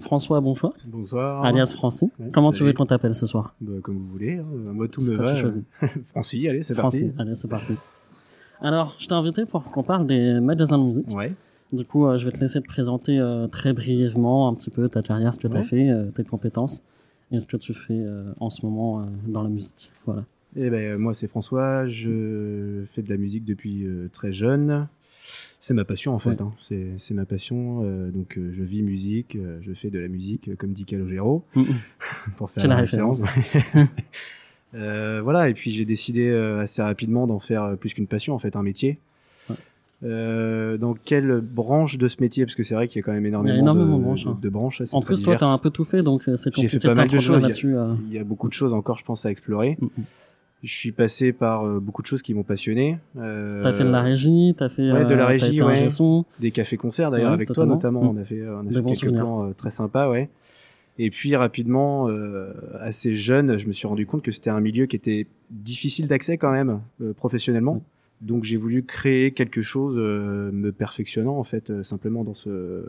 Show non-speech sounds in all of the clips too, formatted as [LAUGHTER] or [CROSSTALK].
François Bonchois, Bonsoir. alias Francis. Ouais, Comment tu veux qu'on t'appelle ce soir Bah, comme vous voulez. hein. Moi, tout me va. [LAUGHS] Francis, allez, c'est Francis, parti. allez, c'est parti. Alors, je t'ai invité pour qu'on parle des magasins de musique. Ouais. Du coup, euh, je vais te laisser te présenter euh, très brièvement un petit peu ta carrière, ce que tu as fait, euh, tes compétences et ce que tu fais en ce moment dans la musique. Voilà. Eh ben, moi, c'est François. Je fais de la musique depuis très jeune. C'est ma passion, en fait. Ouais. hein. C'est ma passion. euh, donc, euh, je vis musique. euh, je fais de la musique, comme dit Calogero, Mhm. [LAUGHS] pour faire la référence. [LAUGHS] Voilà. Et puis, j'ai décidé assez rapidement d'en faire plus qu'une passion, en fait, un métier. Ouais. Dans quelle branche de ce métier? Parce que c'est vrai qu'il y a quand même énormément, énormément de, de branches, hein. de branches. En plus, toi, divers. t'as un peu tout fait, donc c'est J'ai compliqué fait pas de mal de choses. Il y a- là-dessus. Il y a beaucoup de choses encore, je pense, à explorer. Mhm. Je suis passé par euh, beaucoup de choses qui m'ont passionné. Euh, T'as fait de la régie, t'as fait ouais, de la euh, régie, ouais. Des cafés-concerts d'ailleurs Ouais, avec totalement. toi notamment. On a fait, on a fait quelques souvenirs. plans euh, très sympas, ouais. Et puis rapidement, euh, assez jeune, je me suis rendu compte que c'était un milieu qui était difficile d'accès quand même euh, professionnellement. Donc j'ai voulu créer quelque chose, euh, me perfectionnant en fait, euh, simplement dans ce,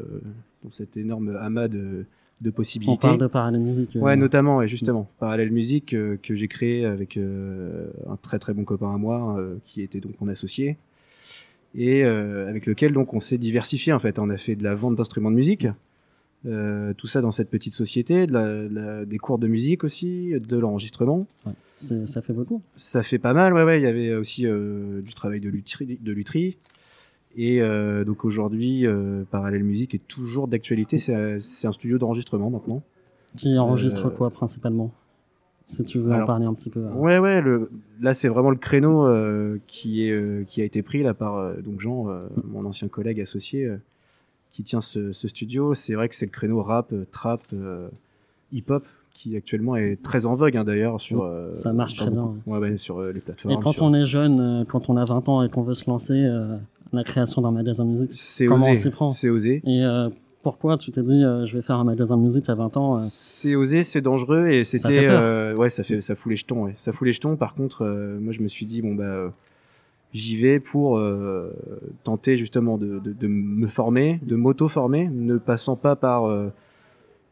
dans cet énorme amas de, de possibilités. On parle de parallèle musique. euh, Ouais, notamment, et justement, Parallèle Musique euh, que j'ai créé avec euh, un très très bon copain à moi euh, qui était donc mon associé et avec lequel donc on s'est diversifié en fait. On a fait de la vente d'instruments de musique, tout ça dans cette petite société, de la, de la- des cours de musique aussi, de l'enregistrement. ouais, ça fait beaucoup. Ça fait pas mal, ouais, ouais. Il y avait aussi du travail de lutherie, de lutherie. Et euh, donc aujourd'hui, euh, Parallèle Musique est toujours d'actualité. C'est c'est un studio d'enregistrement maintenant. Qui enregistre Euh, quoi principalement? Si tu veux en parler un petit peu. euh. Ouais, ouais. Le, là, c'est vraiment le créneau euh, qui est qui a été pris là par donc Jean, euh, mon ancien collègue associé, qui tient ce, ce studio. C'est vrai que c'est le créneau rap, trap, hip-hop qui actuellement est très en vogue hein, d'ailleurs sur. euh, ça marche très bien, Ouais, ouais, sur euh, les plateformes. Et quand sur- on est jeune, euh, quand on a 20 ans et qu'on veut se lancer, la création d'un magasin musique. c'est comment on s'y prend C'est osé. Et euh, pourquoi tu t'es dit, euh, je vais faire un magasin musique à 20 ans euh, C'est osé, c'est dangereux et Ça c'était ouais, ça fait ça fout les jetons, ouais. Ça fout les jetons. Par contre, moi je me suis dit bon bah j'y vais pour euh, tenter justement de, de, de me former, de m'auto-former, ne passant pas par euh,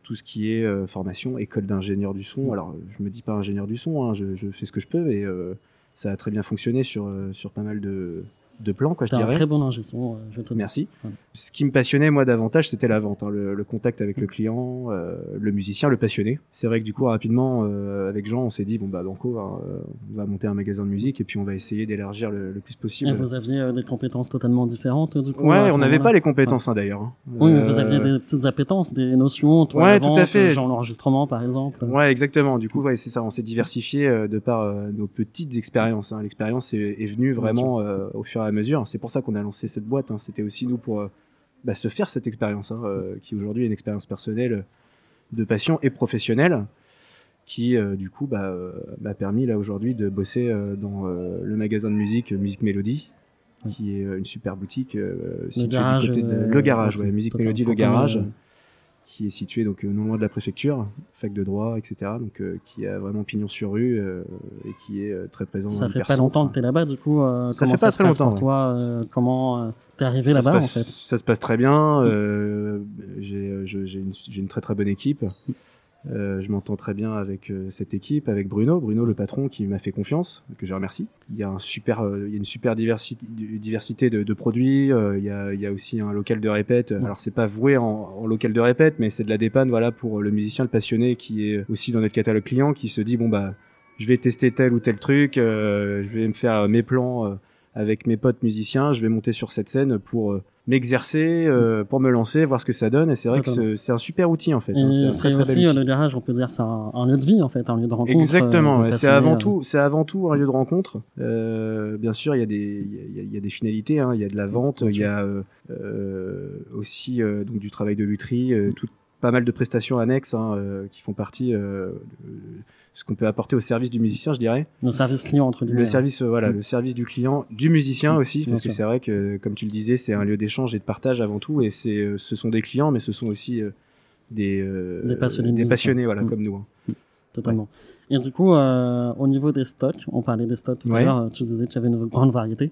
tout ce qui est euh, formation, école d'ingénieur du son. Alors je me dis pas ingénieur du son, hein, je, je fais ce que je peux euh, ça a très bien fonctionné sur sur pas mal de de plans quoi je T'es un dirais. très bon ingé son, euh, je. Merci. Ouais. Ce qui me passionnait moi davantage, c'était la vente, hein, le, le contact avec le client, euh, le musicien, le passionné. C'est vrai que du coup rapidement euh, avec Jean, on s'est dit bon bah Banco, hein, euh, on va monter un magasin de musique et puis on va essayer d'élargir le, le plus possible. Et vous aviez euh, des compétences totalement différentes, du coup Ouais, on n'avait pas les compétences hein, d'ailleurs. hein. Oui, mais vous Euh, aviez des petites appétences, des notions, toi, Ouais, la tout à vente, fait. genre l'enregistrement, par exemple. Ouais, exactement. Du coup, ouais, c'est ça. On s'est diversifié de par nos petites expériences. hein. L'expérience est, est venue vraiment au fur et à mesure. C'est pour ça qu'on a lancé cette boîte. hein. C'était aussi nous pour euh, bah, se faire cette expérience, hein, euh, qui aujourd'hui est une expérience personnelle, de passion et professionnelle, qui euh, du coup bah, euh, m'a permis là aujourd'hui de bosser euh, dans euh, le magasin de musique euh, Musique Mélodie. Qui est euh, une super boutique euh, Le située garage. du côté de euh, le garage, ouais, Musique. Mélodie, le est, garage euh, qui est situé donc euh, non loin de la préfecture, fac de droit, etc. Donc euh, qui a vraiment pignon sur rue euh, et qui est très présent. Ça fait pas longtemps que t'es là-bas, du coup, euh, Ça comment fait ça pas se très passe longtemps, pour toi Comment t'es arrivé là-bas, en fait? Ça se passe très bien. j'ai une, j'ai une très très bonne équipe. Euh, je m'entends très bien avec euh, cette équipe, avec Bruno, Bruno le patron qui m'a fait confiance, que je remercie. Il y a un super, euh, il y a une super diversi- diversité de, de produits. euh, il, y a, il y a aussi un local de répète. Alors c'est pas voué en, en local de répète, mais c'est de la dépanne, voilà, pour le musicien, le passionné qui est aussi dans notre catalogue client, qui se dit bon bah, je vais tester tel ou tel truc, euh, je vais me faire mes plans euh, avec mes potes musiciens, je vais monter sur cette scène pour euh, m'exercer, euh, pour me lancer, voir ce que ça donne. Et c'est vrai que Totalement. c'est c'est un super outil en fait. hein, c'est très, très aussi euh, le garage, on peut dire, c'est un, un lieu de vie en fait, un lieu de rencontre. Exactement, euh, ouais, c'est avant tout, c'est avant tout un lieu de rencontre. Bien sûr, il y a des, il y a- il y, a- il y a des finalités, hein, il y a de la vente, il y a aussi donc du travail de lutherie, tout, pas mal de prestations annexes hein, qui font partie de ce qu'on peut apporter au service du musicien, je dirais. Le service client entre guillemets. Le service, euh, voilà, Mm. le service du client, du musicien Mm, aussi, bien parce que c'est vrai que, comme tu le disais, c'est un lieu d'échange et de partage avant tout, et c'est, euh, ce sont des clients, mais ce sont aussi euh, des, Des passionnés de des passionnés, voilà, Mm. comme nous. hein. Totalement. Et du coup, au niveau des stocks, on parlait des stocks tout à l'heure, tu disais que tu avais une grande variété.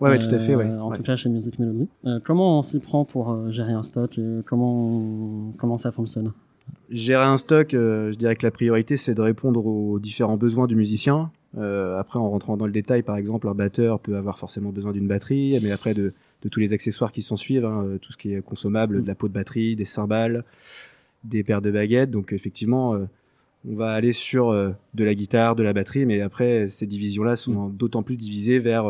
Ouais, ouais, tout à fait, ouais. En tout cas chez Music Melody. Comment on s'y prend pour gérer un stock et comment comment ça fonctionne? Gérer un stock, euh, je dirais que la priorité, c'est de répondre aux différents besoins du musicien. Euh, après, en rentrant dans le détail, par exemple, un batteur peut avoir forcément besoin d'une batterie, mais après de, de tous les accessoires qui s'en suivent, hein, euh, tout ce qui est consommable, de la peau de batterie, des cymbales, des paires de baguettes. Donc effectivement, euh, on va aller sur de la guitare, de la batterie, mais après, ces divisions-là sont d'autant plus divisées vers...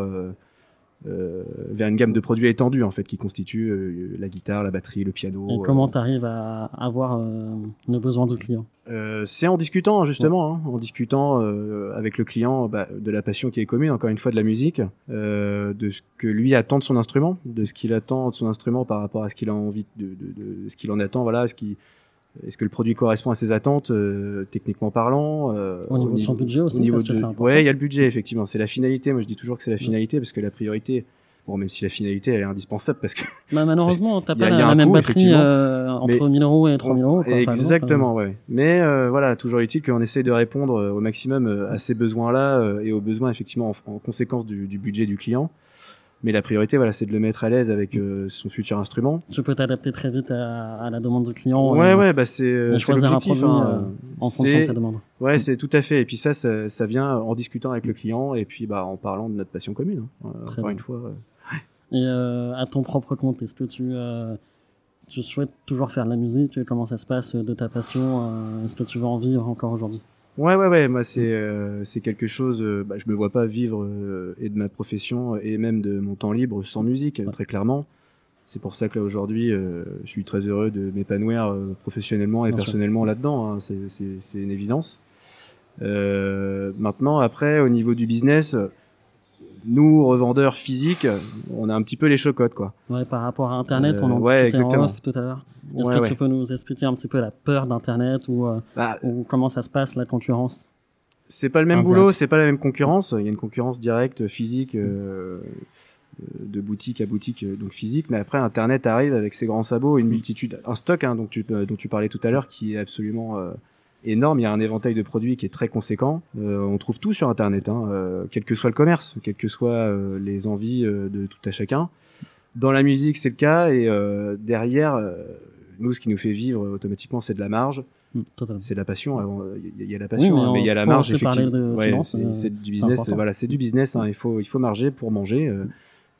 euh, vers une gamme de produits étendue en fait qui constitue euh, la guitare, la batterie, le piano. Et euh, comment tu arrives à avoir euh, le besoin du client euh, c'est en discutant justement, hein, en discutant euh, avec le client bah, de la passion qui est commune, encore une fois de la musique, euh, de ce que lui attend de son instrument, de ce qu'il attend de son instrument par rapport à ce qu'il a envie de, de, de- de ce qu'il en attend, voilà, ce qui est-ce que le produit correspond à ses attentes euh, techniquement parlant euh, Au niveau de son budget aussi, parce que c'est important. ouais il y a le budget effectivement c'est la finalité moi je dis toujours que c'est la finalité parce que la priorité bon même si la finalité elle est indispensable parce que [LAUGHS] Bah, malheureusement, t'as il y a- pas la, la même coût, batterie euh, entre Mais- 1000 euros et 3000 euros. quoi. Exactement, ouais. Mais euh, voilà, toujours est-il qu'on essaie de répondre euh, au maximum euh, à ces besoins-là euh, et aux besoins effectivement en, en conséquence du, du budget du client. Mais la priorité, voilà, c'est de le mettre à l'aise avec euh, son futur instrument. Tu peux t'adapter très vite à, à la demande du client. ouais, euh, ouais, bah c'est euh, et c'est choisir un produit hein. euh, en fonction de sa demande. Ouais, c'est tout à fait. Et puis ça, ça, ça vient en discutant avec le client et puis bah en parlant de notre passion commune. hein. Très encore bien. une fois. euh. Et euh, à ton propre compte, est-ce que tu, euh, tu souhaites toujours faire de la musique? Comment ça se passe de ta passion? Est-ce que tu veux en vivre encore aujourd'hui? Ouais, ouais, ouais. Moi, c'est euh, c'est quelque chose. euh, bah, je me vois pas vivre euh, et de ma profession et même de mon temps libre sans musique, euh, très clairement. C'est pour ça que là aujourd'hui, euh, je suis très heureux de m'épanouir euh, professionnellement et Bien personnellement là-dedans. hein. C'est- C'est c'est une évidence. Euh, maintenant, après, au niveau du business, nous revendeurs physiques, on a un petit peu les chocottes, quoi. Ouais, par rapport à Internet, Euh, on en ouais, discutait en off tout à l'heure. Est-ce Ouais, que ouais. tu peux nous expliquer un petit peu la peur d'Internet ou, euh, Bah, ou comment ça se passe, la concurrence? C'est pas le même boulot, c'est pas la même concurrence. Il y a une concurrence directe, physique, euh, de boutique à boutique, donc physique. Mais après, Internet arrive avec ses grands sabots, une multitude, un stock hein, donc tu, dont tu parlais tout à l'heure, qui est absolument énorme. Il y a un éventail de produits qui est très conséquent. Euh, on trouve tout sur Internet, hein, euh, quel que soit le commerce, quelles que soient euh, les envies euh, de tout à chacun. Dans la musique, c'est le cas. Et euh, derrière, euh, nous, ce qui nous fait vivre automatiquement, c'est de la marge. Totalement. C'est de la passion. Avant, il y, a- la passion, Oui, mais hein, mais il y a la marge. effectivement. Ouais, c'est- du business. Voilà, c'est du business. hein, il faut, il faut marger pour manger. euh,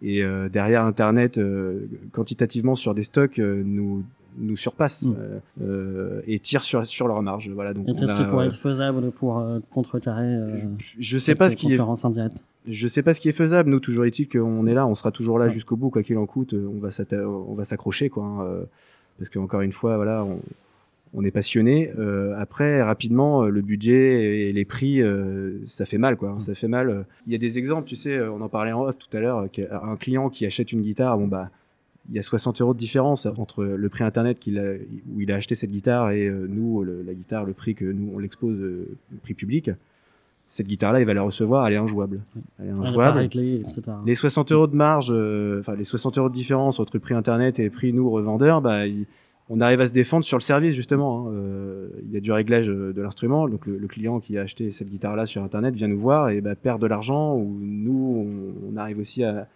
et euh, derrière Internet, euh, quantitativement sur des stocks, euh, nous nous surpassent Mm. euh, euh, et tirent sur sur leur marge. Voilà. Donc Et qu'est-ce qui pourrait euh, être faisable pour contrecarrer je, je sais pas ce qui est indirecte je sais pas ce qui est faisable. Nous, toujours est-il qu'on est là, on sera toujours là jusqu'au bout, quoi qu'il en coûte. On va on va s'accrocher, quoi. hein, parce que encore une fois, voilà, on, on est passionné. Euh, après, rapidement, le budget et les prix, euh, ça fait mal, quoi. hein, Ça fait mal. Il y a des exemples, tu sais, on en parlait en off tout à l'heure. Un client qui achète une guitare, bon bah. Il y a 60 euros de différence entre le prix internet qu'il a, où il a acheté cette guitare et euh, nous, le- la guitare, le prix que nous on l'expose, euh, le prix public. Cette guitare-là, il va la recevoir, elle est injouable. Elle est injouable. Les 60 euros de marge, euh, enfin les 60 euros de différence entre le prix internet et le prix nous revendeurs, bah, il- on arrive à se défendre sur le service justement. hein. Euh, il y a du réglage euh, de l'instrument, donc le, le client qui a acheté cette guitare-là sur internet vient nous voir et bah, perd de l'argent. Ou nous, on, on arrive aussi à,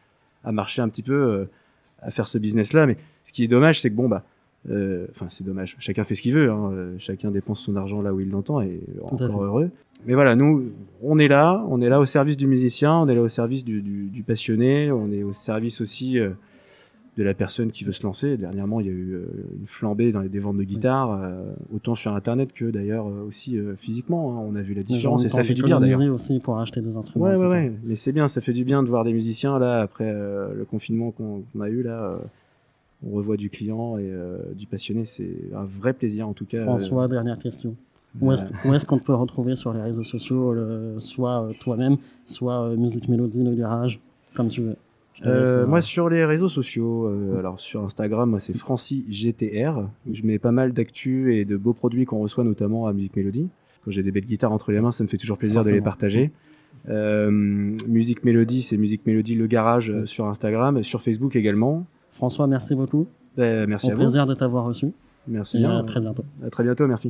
à marcher un petit peu, euh, à faire ce business-là. Mais ce qui est dommage, c'est que bon bah, euh, enfin c'est dommage. Chacun fait ce qu'il veut, hein. Euh, chacun dépense son argent là où il l'entend et encore heureux. Mais voilà, nous, on est là, on est là au service du musicien, on est là au service du, du, du passionné, on est au service aussi euh, de la personne qui veut se lancer. Dernièrement, il y a eu euh, une flambée dans les des ventes de guitares, euh, autant sur Internet que d'ailleurs euh, aussi physiquement. hein. On a vu la différence et ça fait du bien d'ailleurs. aussi pour acheter des instruments. Ouais, ouais, etc. ouais. Mais c'est bien, ça fait du bien de voir des musiciens là après le confinement qu'on a eu là. on revoit du client et euh, du passionné, c'est un vrai plaisir en tout cas. François, dernière question. Où est-ce qu'on te peut retrouver sur les réseaux sociaux, le- soit euh, toi-même, soit Musique Mélodie, le garage, comme tu veux? Euh, euh, moi sur les réseaux sociaux, euh, alors sur Instagram, moi c'est FrancyGTR. Je mets pas mal d'actu et de beaux produits qu'on reçoit notamment à Musique Mélodie. Quand j'ai des belles guitares entre les mains, ça me fait toujours plaisir de les partager. Euh, Musique Mélodie, c'est Musique Mélodie le garage euh, sur Instagram, sur Facebook également. François, merci beaucoup. Ben, merci Au à vous. plaisir de t'avoir reçu. Merci Et bien. à très bientôt. À très bientôt, merci.